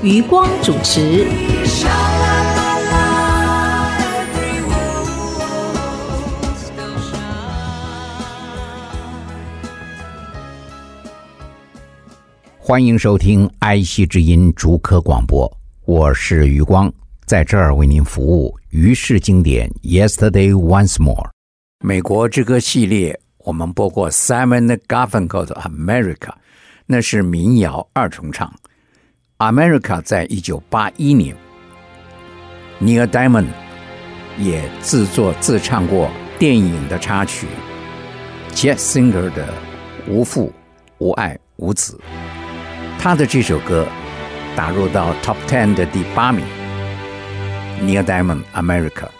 余光主持。欢迎收听爱惜之音竹科广播，我是余光，在这儿为您服务。于是经典，Yesterday Once More，美国之歌系列，我们播过 Simon Garfunkel 的 America，那是民谣二重唱。America 在一九八一年，Neil Diamond 也自作自唱过电影的插曲，Jet Singer 的《无父无爱无子》。他的这首歌打入到 Top Ten 的第八名。Neil Diamond America。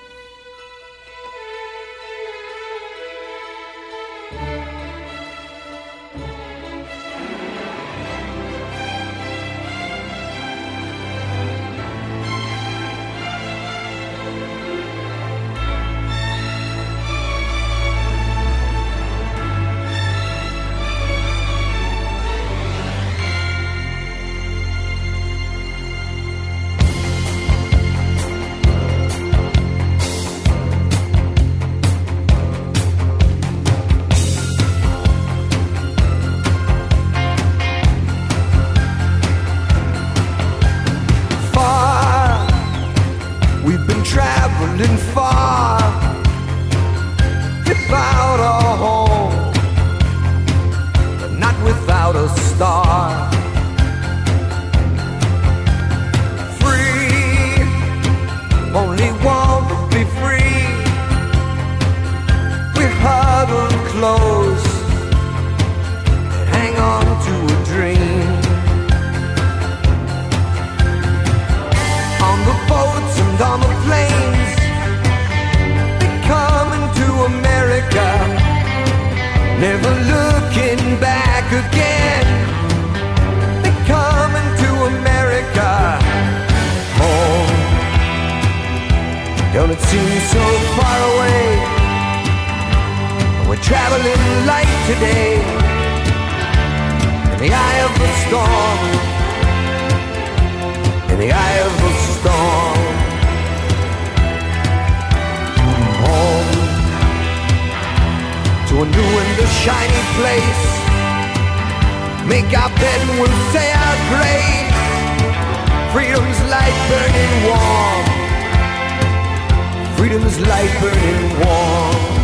The eye of the storm in the eye of the storm. Home to a new and a shiny place. Make our bed and we'll say our grace. Freedom's light burning warm. Freedom's light burning warm.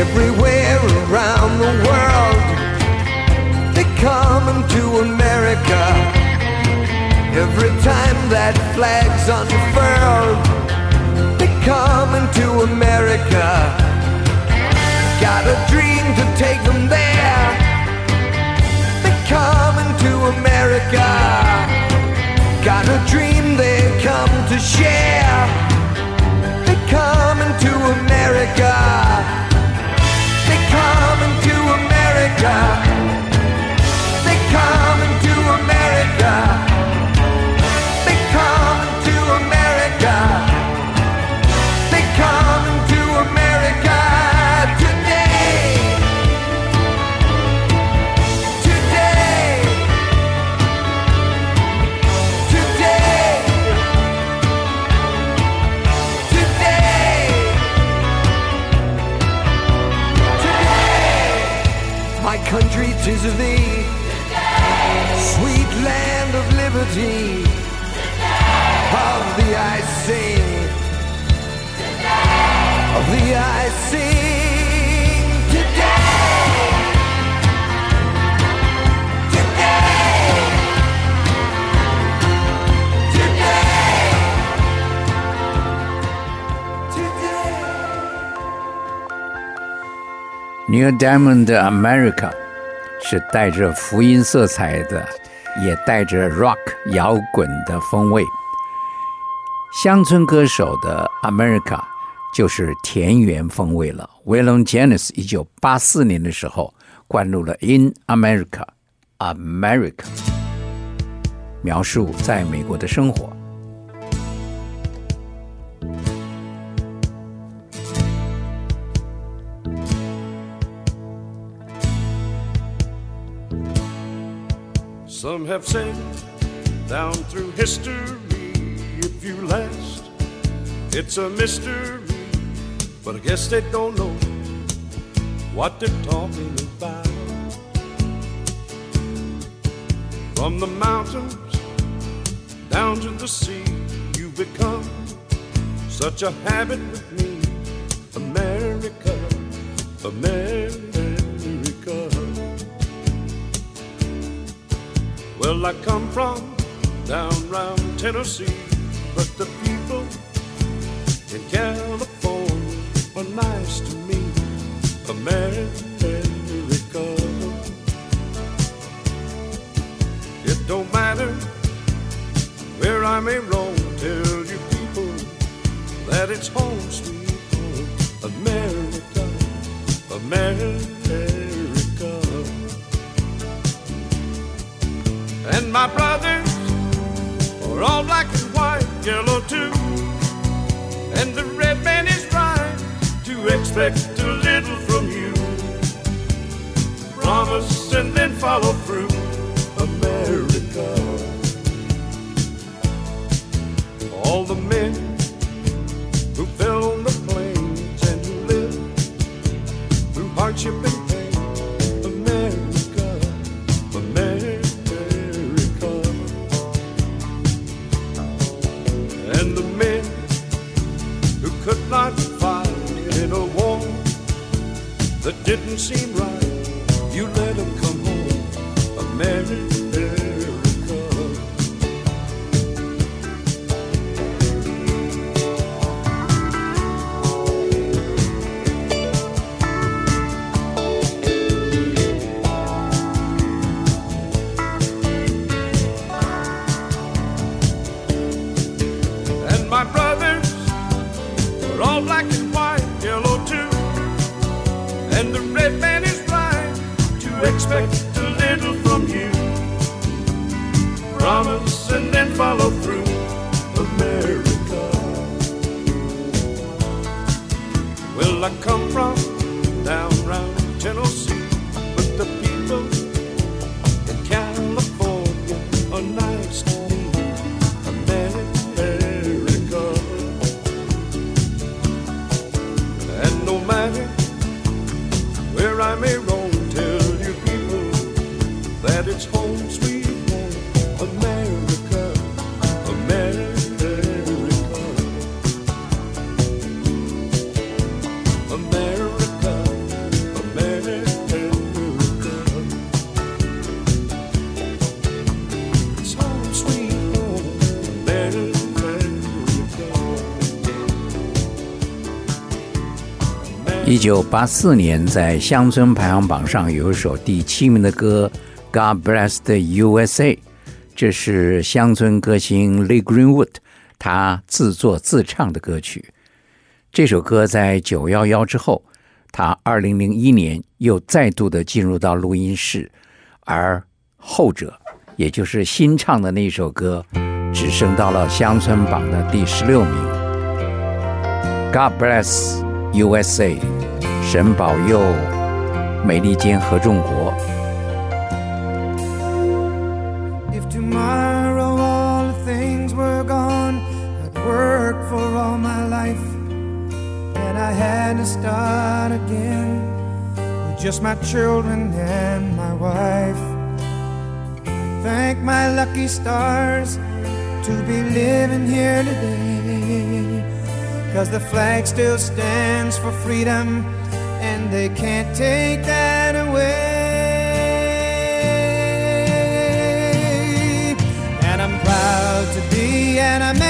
Everywhere around the world. They're coming to America. Every time that flag's unfurled, they're coming to America. Got a dream to take them there. They're coming to America. Got a dream they come to share. They're coming to America. America. They coming to America. praise of thee. Sweet land of liberty. Of thee I sing. Of thee I sing. Today. Diamond America 是带着福音色彩的，也带着 rock 摇滚的风味。乡村歌手的 America 就是田园风味了。Waylon Jennings 一九八四年的时候灌入了 In America America，描述在美国的生活。Some have said down through history, if you last, it's a mystery. But I guess they don't know what they're talking about. From the mountains down to the sea, you've become such a habit with me. America, America. Well, I come from down round Tennessee, but the people in California are nice to me. America. It don't matter where I may roam, tell you people that it's home sweet home. America, America. My brothers are all black and white, yellow too. And the red man is right to expect a little from you. Promise and then follow through, America. All the men home, 九八四年，在乡村排行榜上有一首第七名的歌《God Bless the USA》，这是乡村歌星 Lee Greenwood 他自作自唱的歌曲。这首歌在九幺幺之后，他二零零一年又再度的进入到录音室，而后者，也就是新唱的那首歌，只升到了乡村榜的第十六名。God bless USA，神保佑美利坚合众国。 If tomorrow all the things were gone, I'd work for all my life. And I had to start again with just my children and my wife. I thank my lucky stars to be living here today. Cause the flag still stands for freedom, and they can't take that away. And I'm proud to be an American,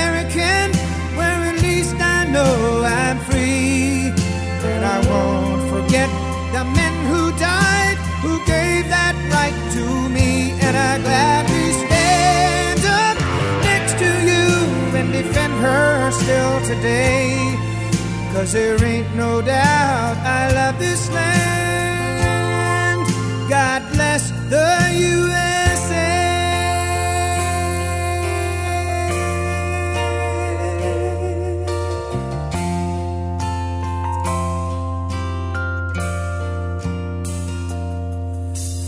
still today. Cause there ain't no doubt I love this land. God bless the USA.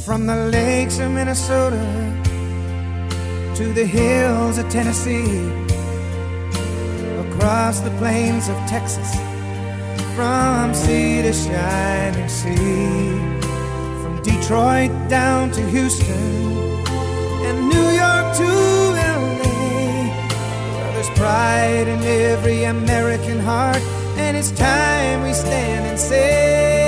From the lakes of Minnesota to the hills of Tennessee, across the plains of Texas, from sea to shining sea, from Detroit down to Houston and New York to LA. There's pride in every American heart, and it's time we stand and say.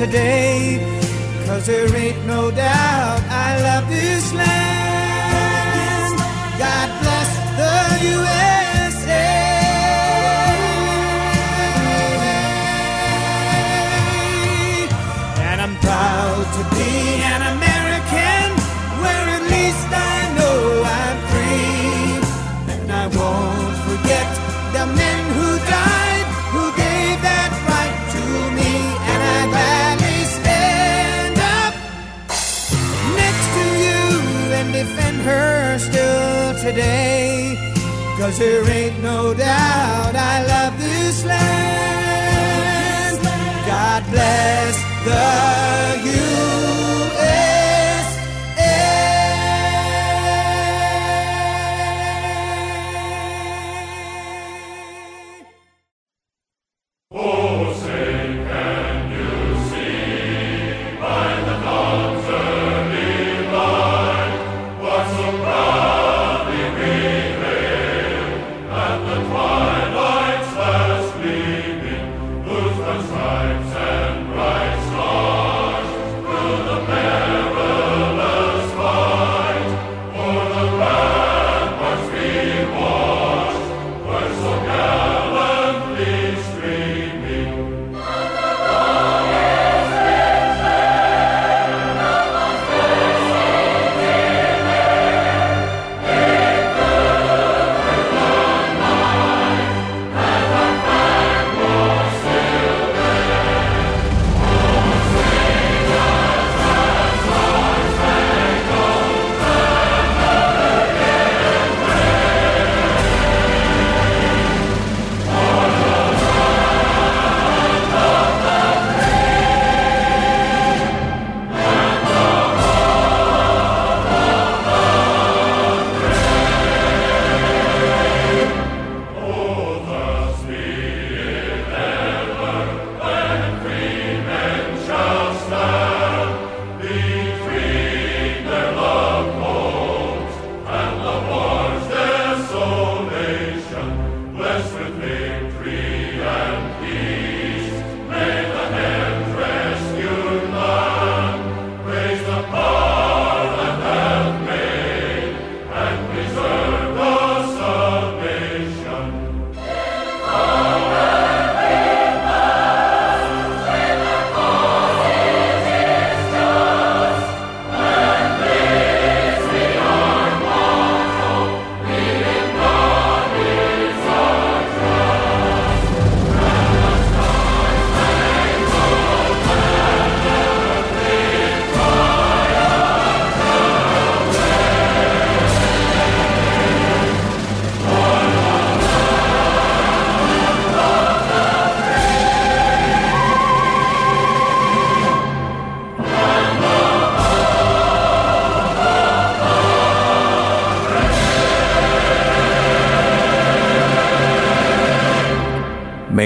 Today. Cause there ain't no doubt I love this land. Cause there ain't no doubt I love this land. God bless the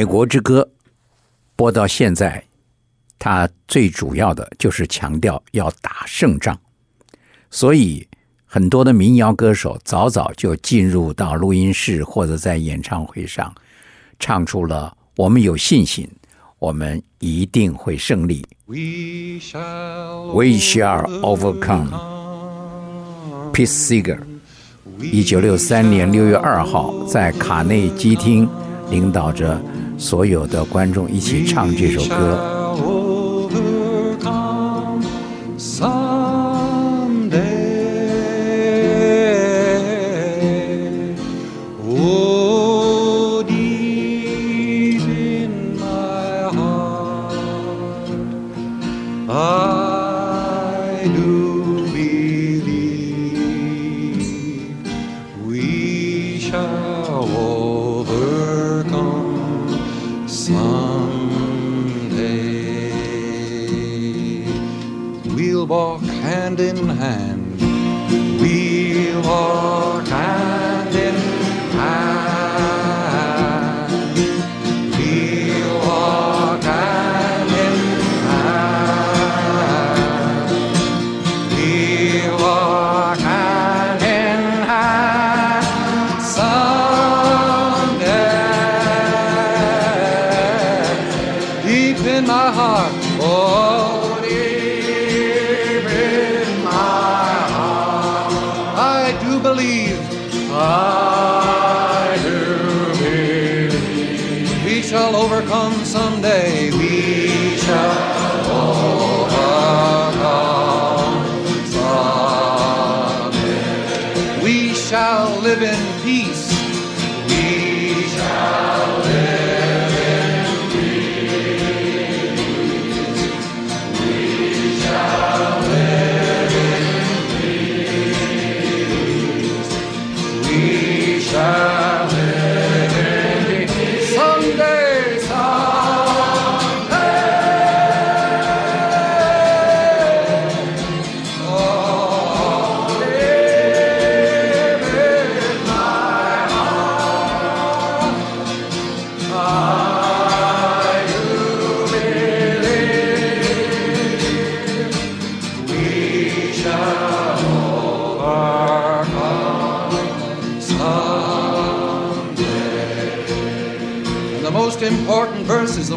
美国之歌》播到现在，它最主要的就是强调要打胜仗，所以很多的民谣歌手早早就进入到录音室或者在演唱会上，唱出了“我们有信心，我们一定会胜利 ”，We shall overcome。Peace Seeger，一九六三年六月二号，在卡内基厅领导着。所有的观众一起唱这首歌。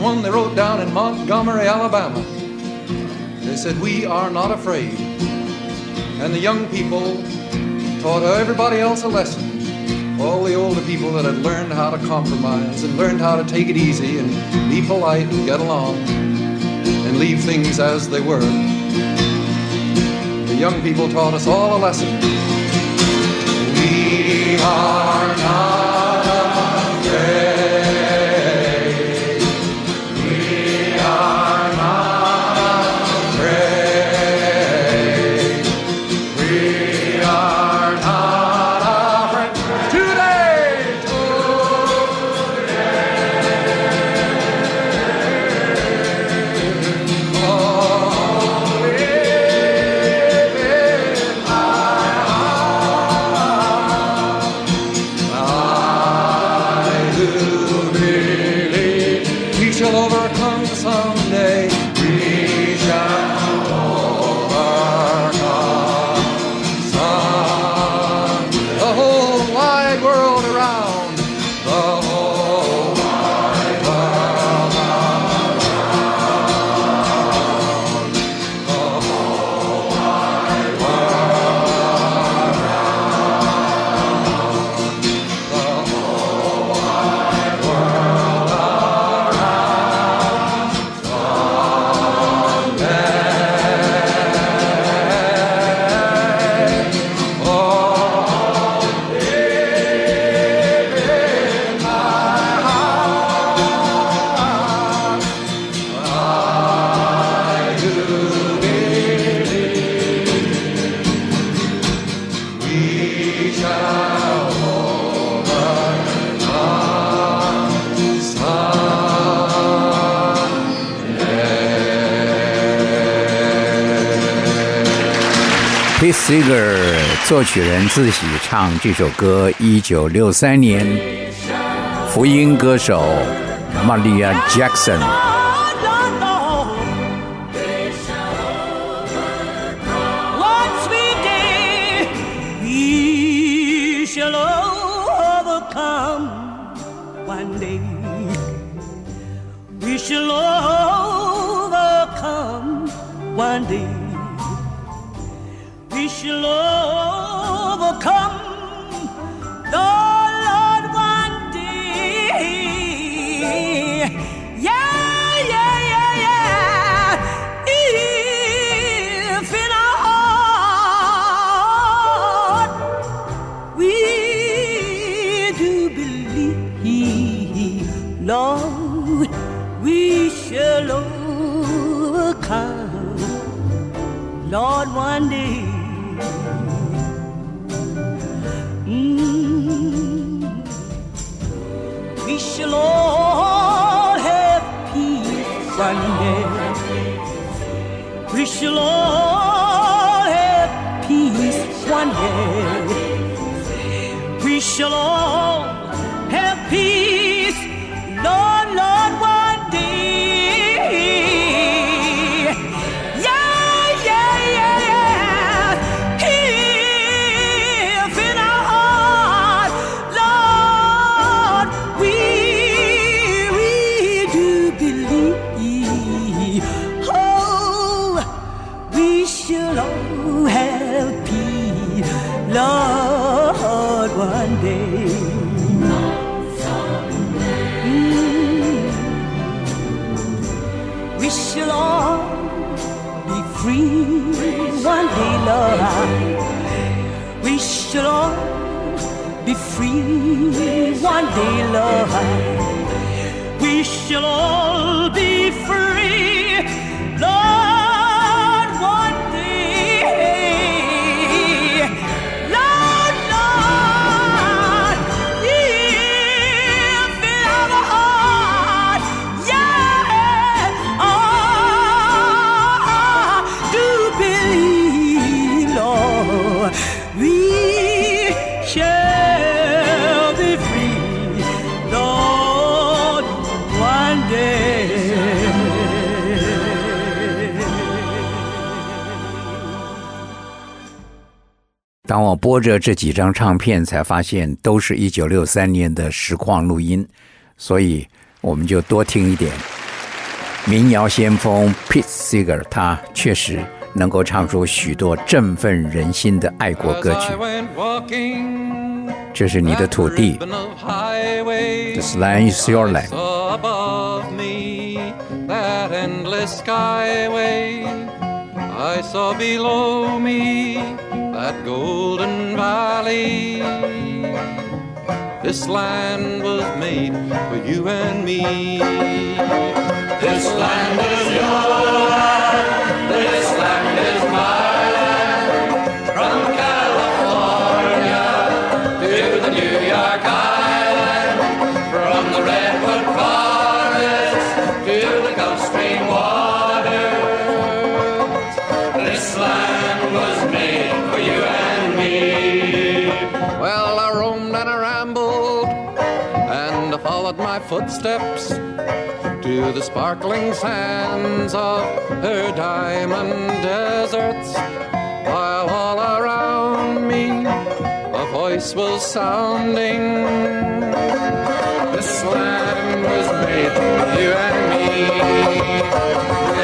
one they wrote down in Montgomery, Alabama. They said, We are not afraid. And the young people taught everybody else a lesson. All the older people that had learned how to compromise and learned how to take it easy and be polite and get along and leave things as they were. The young people taught us all a lesson. We are not. singer 作曲人自己唱这首歌一九六三年福音歌手玛利亚 jackson Lord, we shall overcome, Lord, one day. Mm. We shall all have peace one day. We shall all have peace one day. We shall all one day, love, We shall all be free, 播着这几张唱片，才发现都是一九六三年的实况录音，所以我们就多听一点。民谣先锋 Pete Seeger，他确实能够唱出许多振奋人心的爱国歌曲。这是你的土地，This land is your land。That endless skyway I saw below me. That golden valley. This land was made for you and me. This land is your land. Roamed and I rambled and I followed my footsteps to the sparkling sands of her diamond deserts. While all around me a voice was sounding. This land was made for you and me.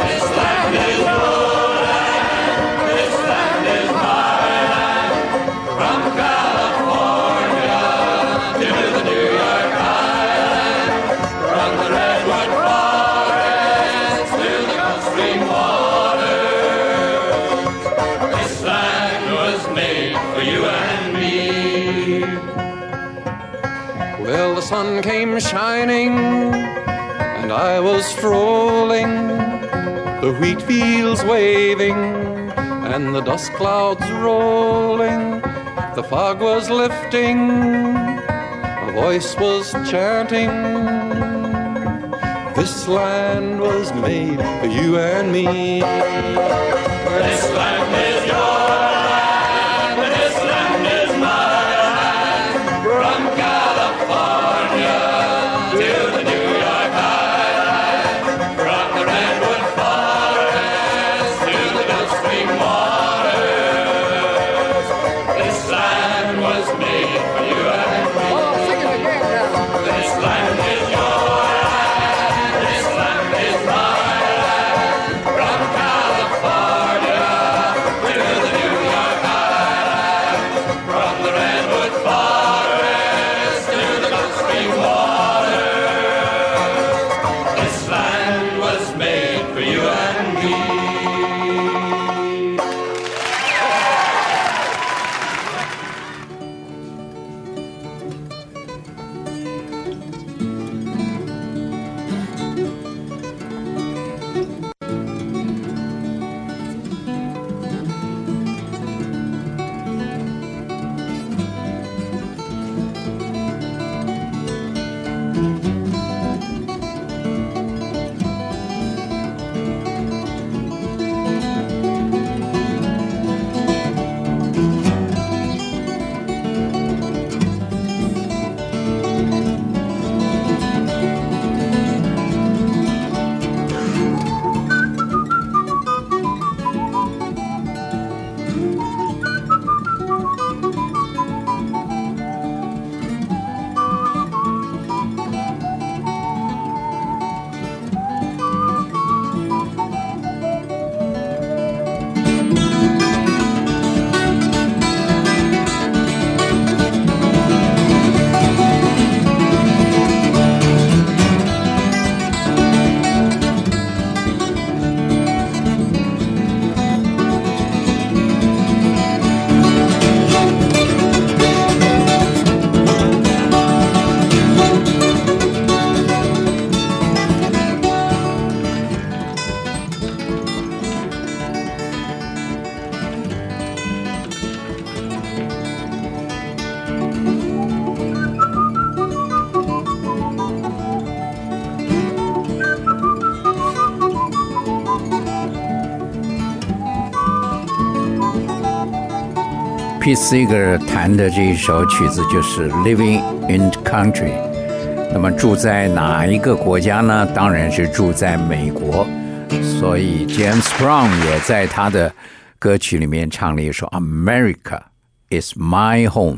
This land is your shining, and I was strolling, the wheat fields waving, and the dust clouds rolling. The fog was lifting, a voice was chanting. This land was made for you and me. This land Pete Seeger 弹的这一首曲子就是《Living in Country》。那么住在哪一个国家呢？当然是住在美国。所以 James Brown 也在他的歌曲里面唱了一首《America Is My Home》。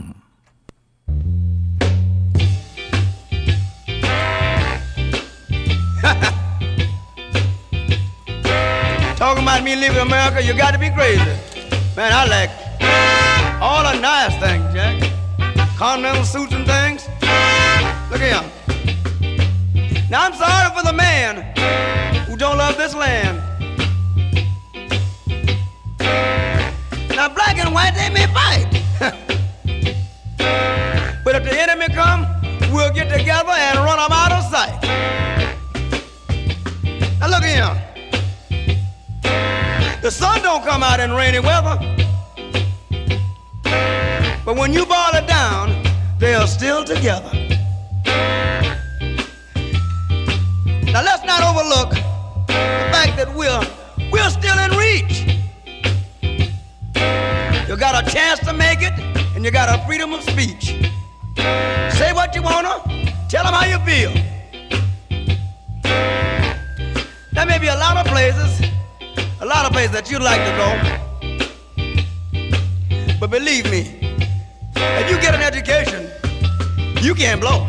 Talking about me leaving America, you got to be crazy. Man, I like all the nice things, Jack. Continental suits and things. Look here. Now I'm sorry for the man who don't love this land. Now black and white they may fight. but if the enemy come, we'll get together and run them out of sight. Now look here. The sun don't come out in rainy weather. But when you boil it down, they are still together. Now let's not overlook the fact that we're we're still in reach. You got a chance to make it, and you got a freedom of speech. Say what you wanna, tell them how you feel. There may be a lot of places, a lot of places that you'd like to go. But believe me, if you get an education, you can't blow.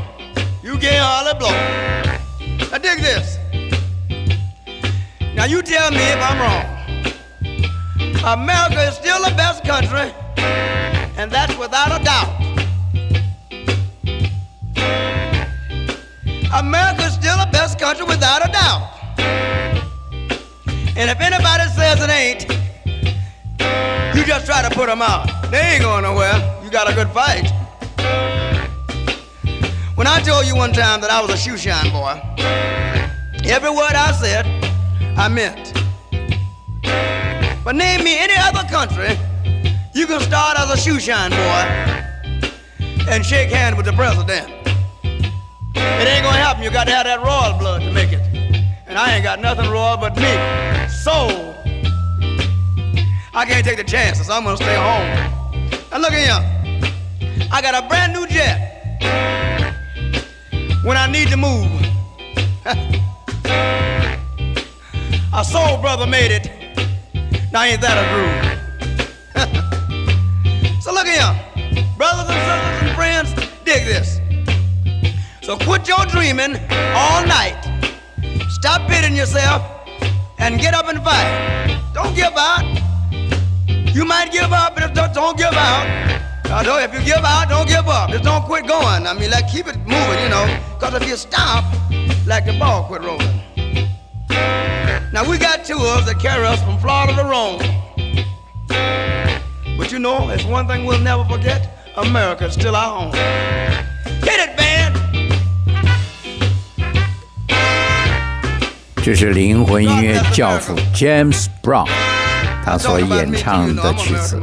You can't hardly blow. Now dig this. Now you tell me if I'm wrong. America is still the best country, and that's without a doubt. America is still the best country without a doubt. And if anybody says it ain't, you just try to put them out. They ain't going nowhere. You got a good fight. When I told you one time that I was a shoe shine boy, every word I said, I meant. But name me any other country you can start as a shoe shine boy and shake hands with the president. It ain't gonna happen. You got to have that royal blood to make it. And I ain't got nothing royal but me. So I can't take the chances. I'm gonna stay home. Now look at here. I got a brand new jet. When I need to move. a soul brother made it. Now ain't that a groove? so look here. Brothers and sisters and friends, dig this. So quit your dreaming all night. Stop pitying yourself and get up and fight. Don't give out. You might give up, but don't give out. I know if you give out, don't give up. Just don't quit going. I mean, like keep it moving, you know. Because if you stop, like the ball quit rolling. Now we got tours that carry us from Florida to Rome. But you know, it's one thing we'll never forget. America's still our home. Hit it, band! 这是灵魂音乐教父 James Brown 他所演唱的曲子。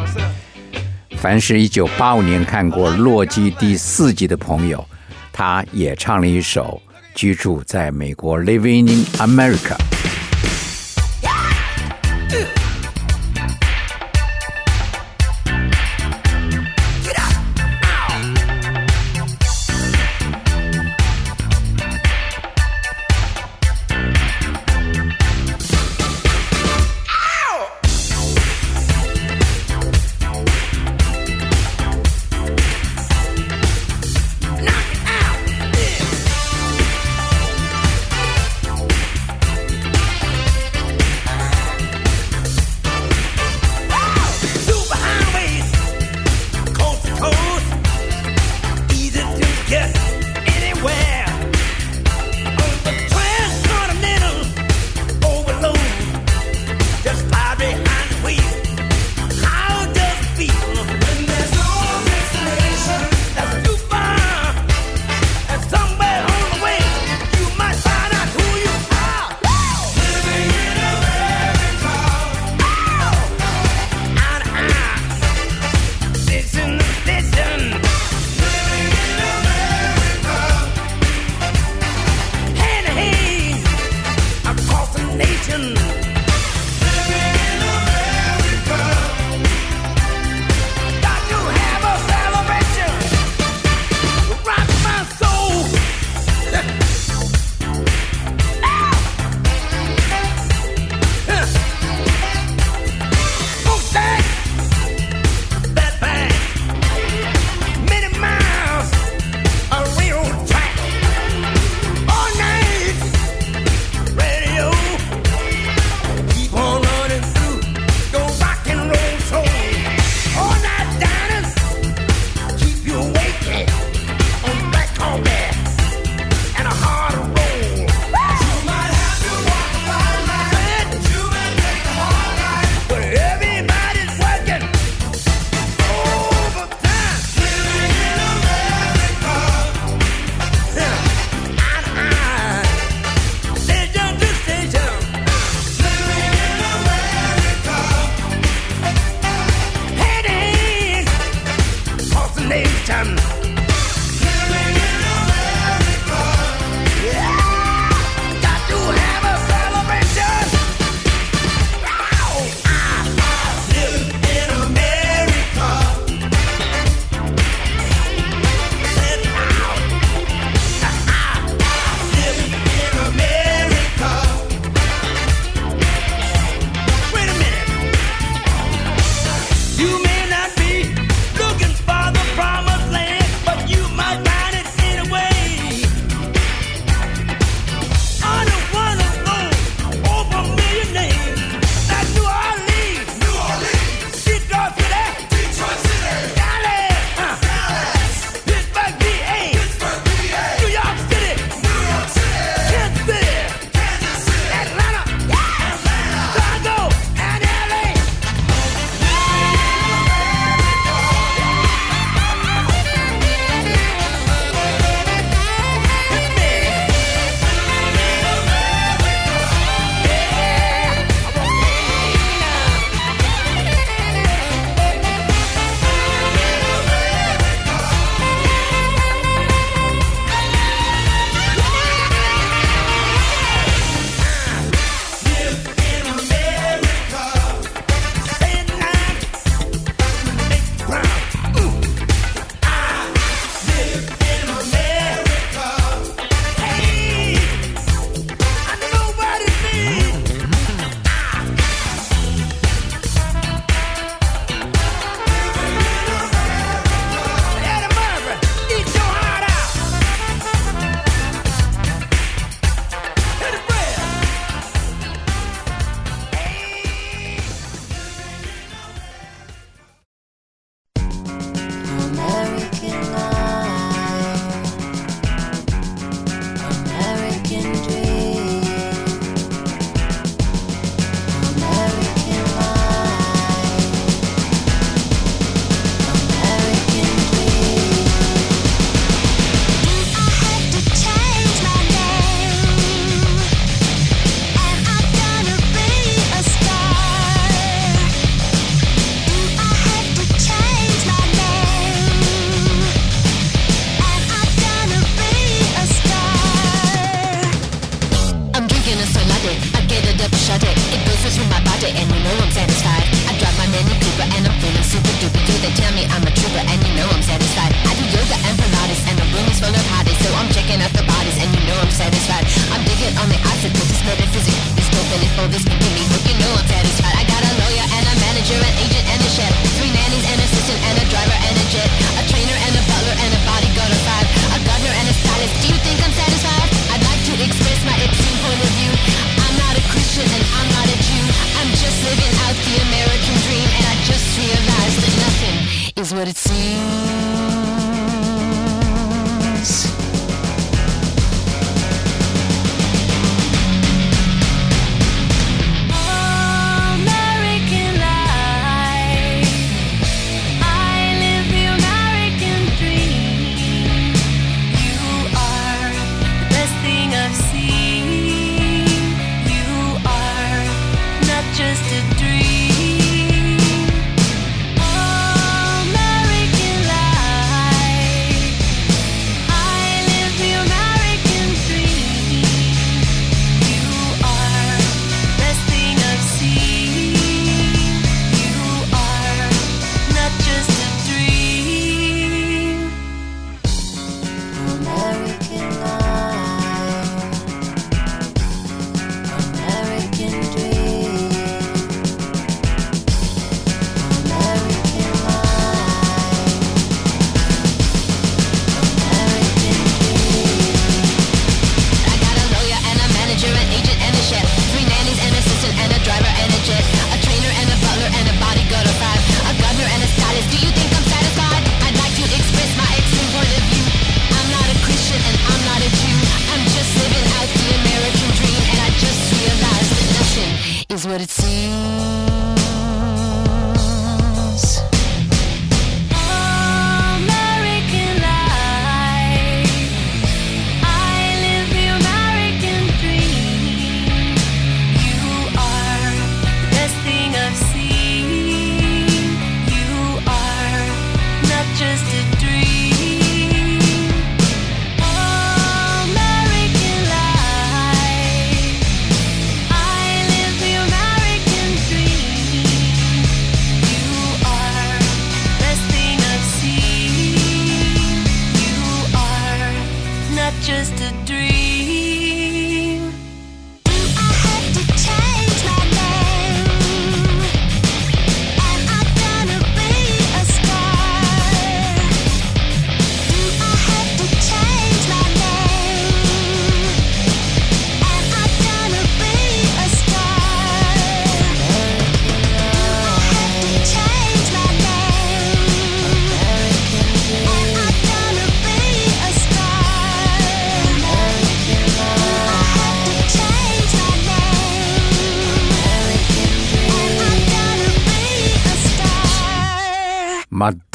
凡是一九八五年看过《洛基》第四季的朋友，他也唱了一首《居住在美国 Living in America》。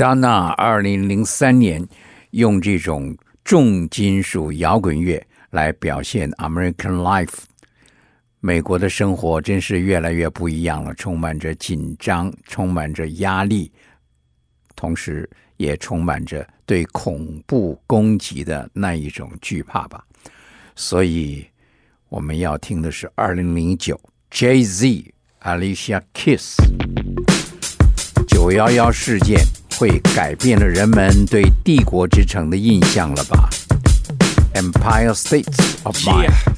Madonna 二零零三年用这种重金属摇滚乐来表现 American Life。美国的生活真是越来越不一样了，充满着紧张，充满着压力，同时也充满着对恐怖攻击的那一种惧怕吧。所以我们要听的是二零零九 JZ Alicia Kiss 九幺幺事件会改变了人们对帝国之城的印象了吧？Empire States of Mind。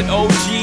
With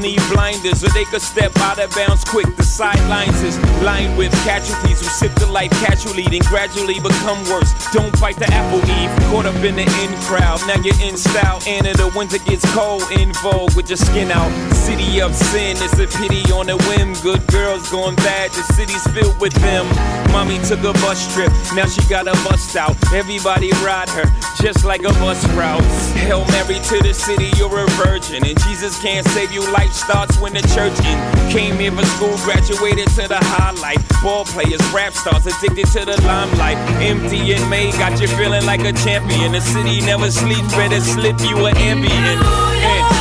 Need blinders so they could step out of bounds quick. The sidelines is lined with casualties who sip the life casually, then gradually become worse. Don't bite the apple eve, caught up in the in crowd. Now you're in style, and in the winter gets cold, in vogue with your skin out. City of sin, it's a pity on a whim. Good girls going bad, the city's filled with them. Mommy took a bus trip, now she got a bust out. Everybody ride her, just like a bus route. Hail Mary to the city, you're a virgin, and Jesus can't save you. Life starts when the church in. Came here for school, graduated to the highlight. Ball players, rap stars, addicted to the limelight. MDMA, got you feeling like a champion. The city never sleeps, better slip you an Ambien.